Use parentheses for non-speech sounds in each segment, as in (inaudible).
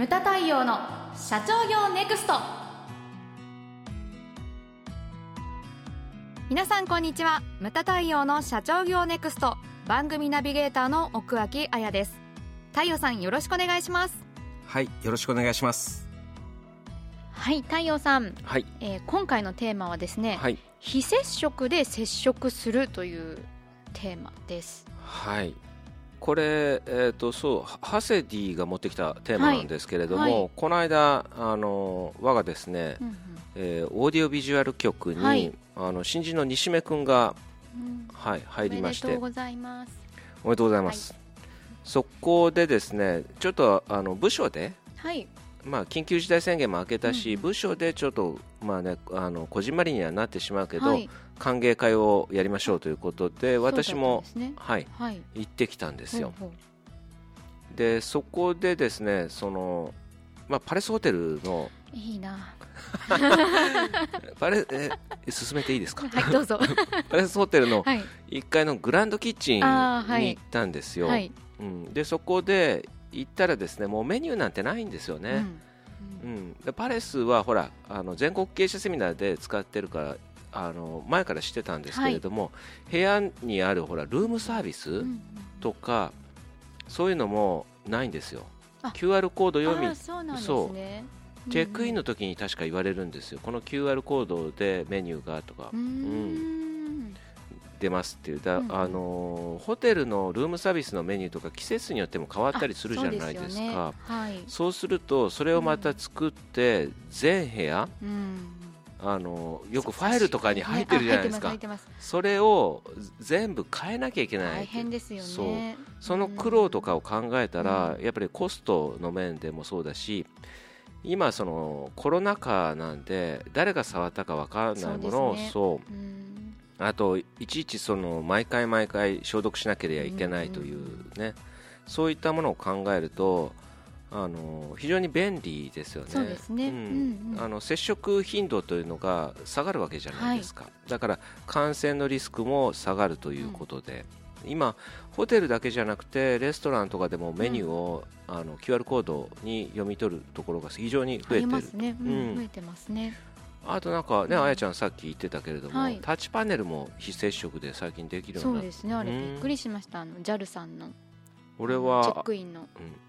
ムタ太陽の社長業ネクスト。皆さんこんにちは。ムタ太陽の社長業ネクスト。番組ナビゲーターの奥脇彩です。太陽さんよろしくお願いします。はいよろしくお願いします。はい太陽さん、はい、えー、今回のテーマはですね、はい、非接触で接触するというテーマです。はいこれ、えーと、そうハセディが持ってきたテーマなんですけれども、はいはい、この間あの我がですね、うんうん、えー、オーディオビジュアル局に、はい、あの新人の西目君が、うん、はい、入りまして。おめでとうございます。おめでとうございます、そこでですねちょっとあの部署で、はいまあ、緊急事態宣言も明けたし、うん、部署でちょっと、まあね、あのこじんまりにはなってしまうけど、はい、歓迎会をやりましょうということで私も、ね、はい、はい、行ってきたんですよ。ほうほう。でそこでですねその、まあ、パレスホテルのいいな。(laughs) パレえ進めていいですか？はいどうぞ。(laughs) パレスホテルの1階のグランドキッチンに行ったんですよ、はい、うん、でそこで行ったらですねもうメニューなんてないんですよね、うん、うん、でパレスはほらあの全国経営者セミナーで使ってるからあの前から知ってたんですけれども、はい、部屋にあるほらルームサービスとか、うん、そういうのもないんですよ。QR コード読みそうね。チェックインの時に確か言われるんですよ、この QR コードでメニューがとか、うん、出ますっていうだ、うん、あのホテルのルームサービスのメニューとか季節によっても変わったりするじゃないですか。そう、ねはい、そうするとそれをまた作って全部屋、うん。あのよくファイルとかに入ってるじゃないですか、それを全部変えなきゃいけない大変ですよねそうその苦労とかを考えたら、やっぱりコストの面でもそうだし今そのコロナ禍なんで誰が触ったか分からないものをそう、ね、あといちいちその毎回毎回消毒しなければいけないというね、そういったものを考えるとあの非常に便利ですよね。そうですね、うん、あの接触頻度というのが下がるわけじゃないですか、はい、だから感染のリスクも下がるということで、うん、今、ホテルだけじゃなくてレストランとかでもメニューを、うん、あの QR コードに読み取るところが非常に増えてる、ね。うん、増えてますね。あとなんかね、あやちゃんさっき言ってたけれども、はい、タッチパネルも非接触で最近できるようになそうですね。あれびっくりしました。あの JAL さんの。俺はチェックインの、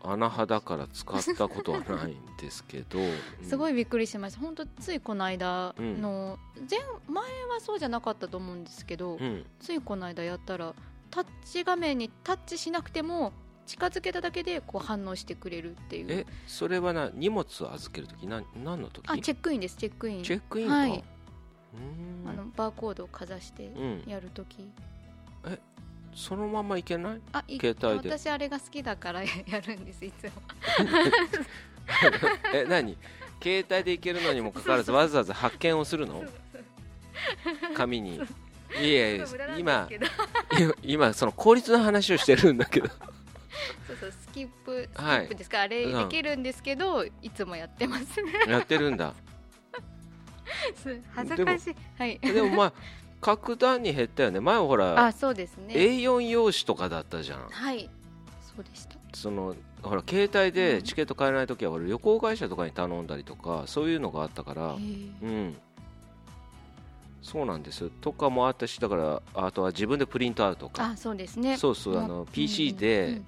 うん、穴派だから使ったことはないんですけど、(laughs) すごいびっくりしました。本当ついこの間の、前前はそうじゃなかったと思うんですけど、ついこの間やったらタッチ画面にタッチしなくても近づけただけでこう反応してくれるっていう。えそれはな荷物を預けるとき何何の時？あチェックインですチェックイン。チェックインはい。あのバーコードをかざしてやるとき、うん、えそのままいけない？あ携帯で。私あれが好きだから (laughs) やるんですいつも。(laughs) え何？携帯でいけるのにもかかわらずわざわざ発見をするの？紙に。いやいや今今その効率の話をしてるんだけどそうそうスキップスキップですか、はい、あれできるんですけど、うん、いつもやってますね。やってるんだ。恥ずかしい。はい。でもまあ格段に減ったよね。前はほらあそうですね。A4 用紙とかだったじゃん。はい。そうでした。そのほら携帯でチケット買えない時は俺旅行会社とかに頼んだりとかそういうのがあったから。うんそうなんです。とかもあったしだからあとは自分でプリントアウトか。あそうですね。そうそうあの PC で、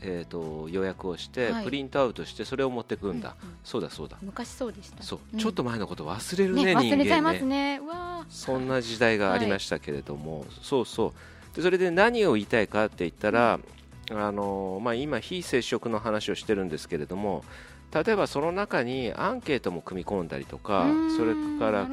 えーと、予約をして、プリントアウトしてそれを持ってくんだ、うんうん、そうだそうだ。昔そうでした。そう、うん、ちょっと前のこと忘れるねね人間ね。忘れちゃいますね。そんな時代がありましたけれども、はい、そうそう。でそれで何を言いたいかって言ったら、あのまあ、今非接触の話をしてるんですけれども例えばその中にアンケートも組み込んだりとかそれから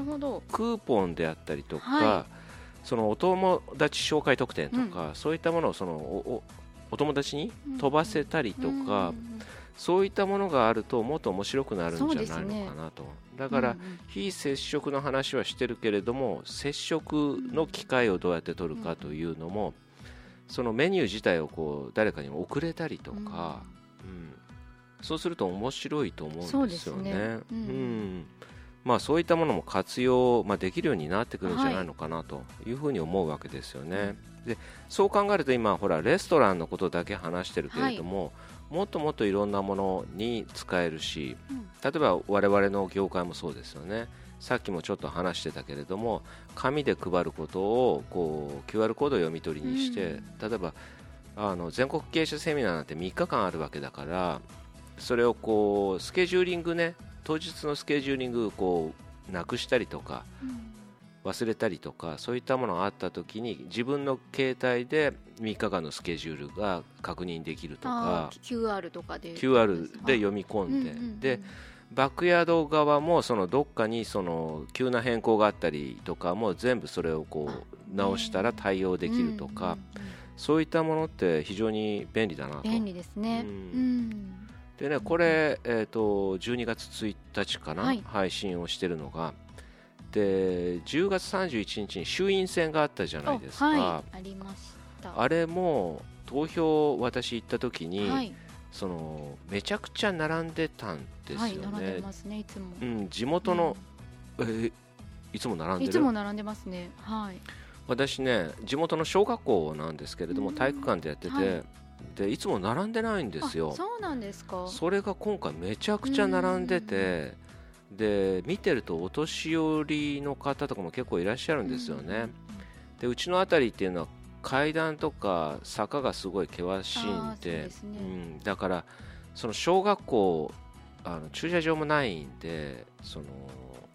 クーポンであったりとか、はい、そのお友達紹介特典とか、うん、そういったものをそのおお友達に飛ばせたりとか、うん、そういったものがあるともっと面白くなるんじゃないのかなと、ね、だから、非接触の話はしてるけれども接触の機会をどうやって取るかというのも、そのメニュー自体をこう誰かに送れたりとか、うんそうすると面白いと思うんですよね。うねうん、うん。まあ、そういったものも活用、まあ、できるようになってくるんじゃないのかなというふうに思うわけですよね。はい、でそう考えると今ほらレストランのことだけ話してるけれども、はい、もっともっといろんなものに使えるし、例えば我々の業界もそうですよね。さっきもちょっと話してたけれども紙で配ることをこう QR コードを読み取りにして、例えばあの全国経営者セミナーなんて3日間あるわけだからそれをこうスケジューリングね当日のスケジューリングこうなくしたりとか、忘れたりとかそういったものがあった時に自分の携帯で3日間のスケジュールが確認できるとか QR とかで QR で読み込んで、うんうんうん、でバックヤード側もそのどっかにその急な変更があったりとかも全部それをこう直したら対応できるとか、そういったものって非常に便利だなと。便利ですね、うん、でねこれ、えーと、12月1日かな、はい、配信をしてるのが。で10月31日に衆院選があったじゃないですか、はい、ありました。あれも投票私行った時に、はい、そのめちゃくちゃ並んでたんですよね。うん、地元の、うん、えいつも並んでる？いつも並んでますね。はい。私ね地元の小学校なんですけれども体育館でやってて、はい、でいつも並んでないんですよ。そうなんですか。それが今回めちゃくちゃ並んでて。で見てるとお年寄りの方とかも結構いらっしゃるんですよね。でうちの辺りっていうのは階段とか坂がすごい険しいんで、ね、うん、だからその小学校あの駐車場もないんでその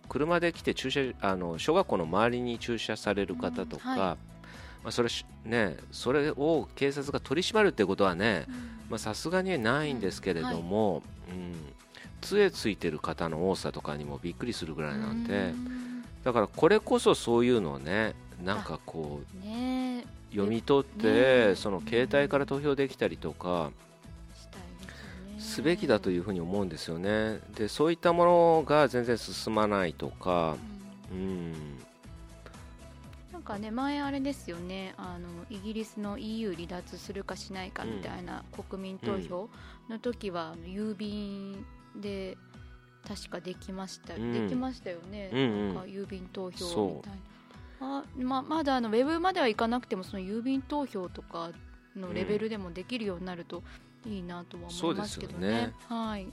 車で来て駐車あの小学校の周りに駐車される方とか、うんはい、まあ、それねそれを警察が取り締まるってことはねさすがにないんですけれども、うん、はい、うん、杖ついてる方の多さとかにもびっくりするぐらいなんで、だからこれこそそういうのをねなんかこう、ね、読み取って、その携帯から投票できたりとかすべきだというふうに思うんですよね。でそういったものが全然進まないとか、うんかね前あれですよねあのイギリスの EU 離脱するかしないかみたいな国民投票の時は、うん、郵便で確かできました、うん、できましたよね、うんうん、なんか郵便投票みたいな。あままだあのウェブまではいかなくてもその郵便投票とかのレベルでもできるようになるといいなとは思いますけどね。ね。はい。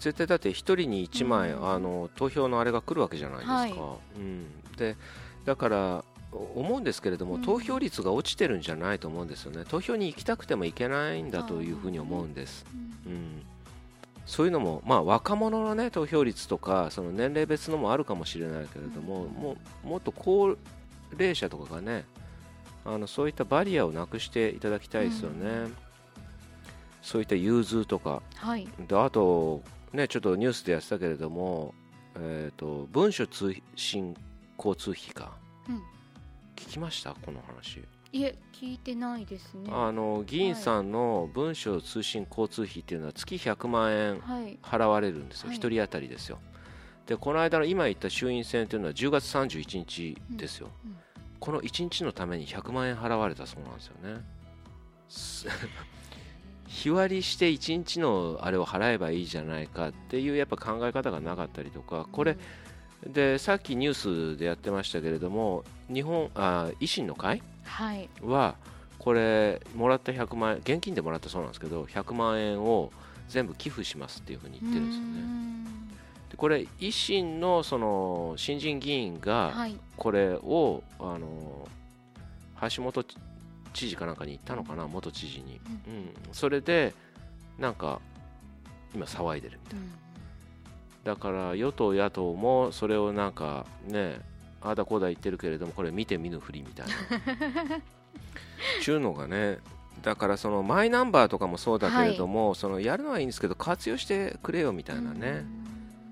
絶対だって1人に1枚、うん、あの投票のあれが来るわけじゃないですか。はい、うん、でだから思うんですけれども、うん、投票率が落ちてるんじゃないと思うんですよね、投票に行きたくても行けないんだというふうに思うんです。うん、うん、そういうのも、まあ、若者の、ね、投票率とかその年齢別のもあるかもしれないけれども、もうもっと高齢者とかがねあのそういったバリアをなくしていただきたいですよね、うん、そういった融通とか、はい、であと、ね、ちょっとニュースでやってたけれども、えーと、文書通信交通費か、うん、聞きました？この話。いえ聞いてないですね。あの議員さんの文書通信交通費っていうのは月100万円払われるんですよ、はい、1人当たりですよ。でこの間の今言った衆院選というのは10月31日ですよ、うん。うん、この1日のために100万円払われたそうなんですよね。(laughs) 日割りして1日のあれを払えばいいじゃないかっていうやっぱ考え方がなかったりとかこれ、でさっきニュースでやってましたけれども日本あ維新の会は、これもらった100万円現金でもらったそうなんですけど100万円を全部寄付しますっていうふうに言ってるんですよね。でこれ維新のその新人議員がこれを、あの橋本知事かなんかに言ったのかな、元知事に、うん、うん、それでなんか今騒いでるみたいな、うん、だから与党野党もそれをなんかねああだこうだ言ってるけれどもこれ見て見ぬふりみたいな。(laughs) ちゅうのがねだからそのマイナンバーとかもそうだけれども、はい、そのやるのはいいんですけど活用してくれよみたいなね、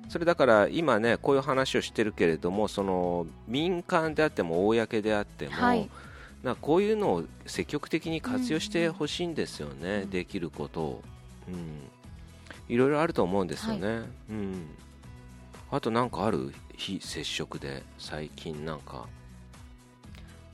それだから今ねこういう話をしてるけれどもその民間であっても公であっても、はい、なこういうのを積極的に活用してほしいんですよね、うん、できることを、うん、いろいろあると思うんですよね、はい、うん、あとなんかある？非接触で最近なんか。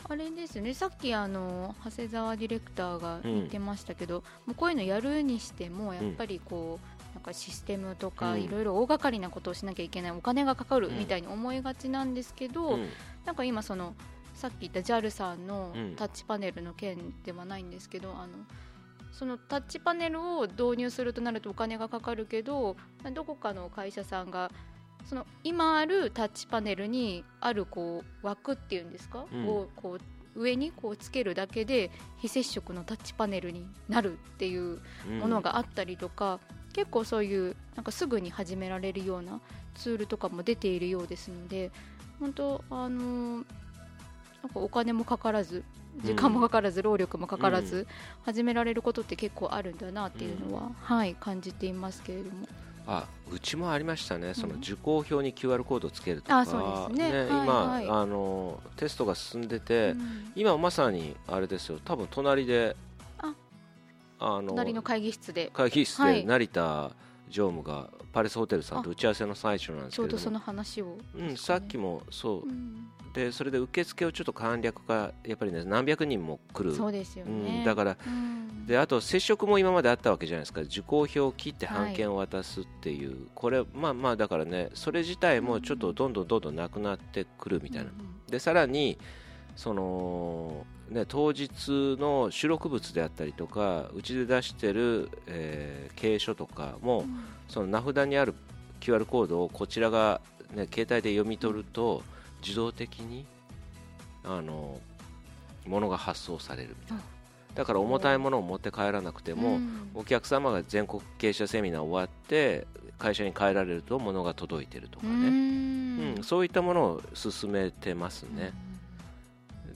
あれですね。さっきあの長谷沢ディレクターが言ってましたけど、うん、もうこういうのやるにしてもやっぱりこう、なんかシステムとかいろいろ大掛かりなことをしなきゃいけないお金がかかるみたいに思いがちなんですけど、うん、なんか今そのさっき言った JAL さんのタッチパネルの件ではないんですけど、あのそのタッチパネルを導入するとなるとお金がかかるけどどこかの会社さんがその今あるタッチパネルにあるこう枠っていうんですか、うん、をこう上にこうつけるだけで非接触のタッチパネルになるっていうものがあったりとか、うん、結構そういうなんかすぐに始められるようなツールとかも出ているようですので本当あのー、お金もかからず時間もかからず、労力もかからず、始められることって結構あるんだなっていうのは、はい感じていますけれども。あうちもありましたね、その受講票に QR コードをつけるとか、うですね、ね今、はいはい、あの、テストが進んでて、うん、今まさにあれですよ、多分隣で、あの隣の会議室で、会議室で成田常務がパレスホテルさんと打ち合わせの最中なんですけどちょうどその話を、うん、さっきもそう、うん、でそれで受付をちょっと簡略化やっぱりね何百人も来る。そうですよね、うん、だから、うん、であと接触も今まであったわけじゃないですか。受講票を切って判券を渡すっていう、はい、これまあまあだからねそれ自体もちょっとどんどんどんどんなくなってくるみたいな、でさらにそのね、当日の収録物であったりとかうちで出してる、えー、経営書とかも、うん、その名札にある QR コードをこちらが、ね、携帯で読み取ると、自動的にあの物が発送されるみたいな。だから重たいものを持って帰らなくても、うん、お客様が全国経営者セミナー終わって会社に帰られると物が届いてるとかね、うん、そういったものを進めてますね。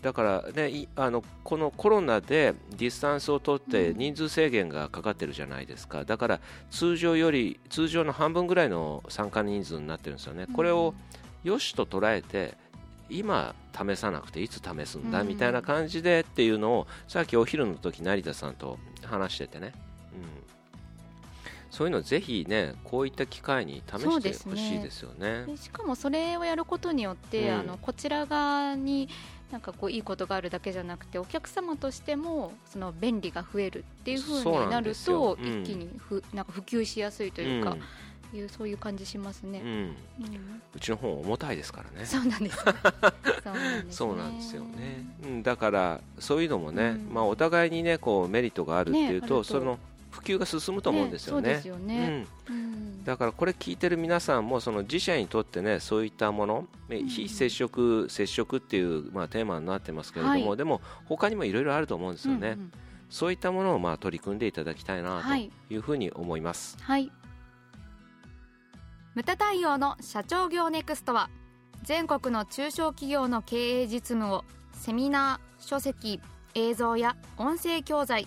だからね、あのこのコロナでディスタンスを取って人数制限がかかってるじゃないですか、だから通常より通常の半分ぐらいの参加人数になってるんですよね、これをよしと捉えて今試さなくていつ試すんだみたいな感じでっていうのをさっきお昼の時成田さんと話しててね、うん、そういうのぜひねこういった機会に試してほしいですよね、ね、しかもそれをやることによって、うん、あのこちら側になんかこういいことがあるだけじゃなくてお客様としてもその便利が増えるっていうふうになると一気にふ、なんか普及しやすいというか。いうそういう感じしますね、うん。うん、うちの本重たいですからね。そうなんです、(laughs) そうなんですよね、うん、だからそういうのもね、まあ、お互いにねこうメリットがあるっていうと,、その普及が進むと思うんですよね。ね。だからこれ聞いてる皆さんもその自社にとってねそういったもの、非接触接触っていう、まあ、テーマになってますけれども、はい、でも他にもいろいろあると思うんですよね。うんうん、そういったものをまあ取り組んでいただきたいなというふうに思います。はい、無駄対応の社長業ネクストは全国の中小企業の経営実務をセミナー書籍映像や音声教材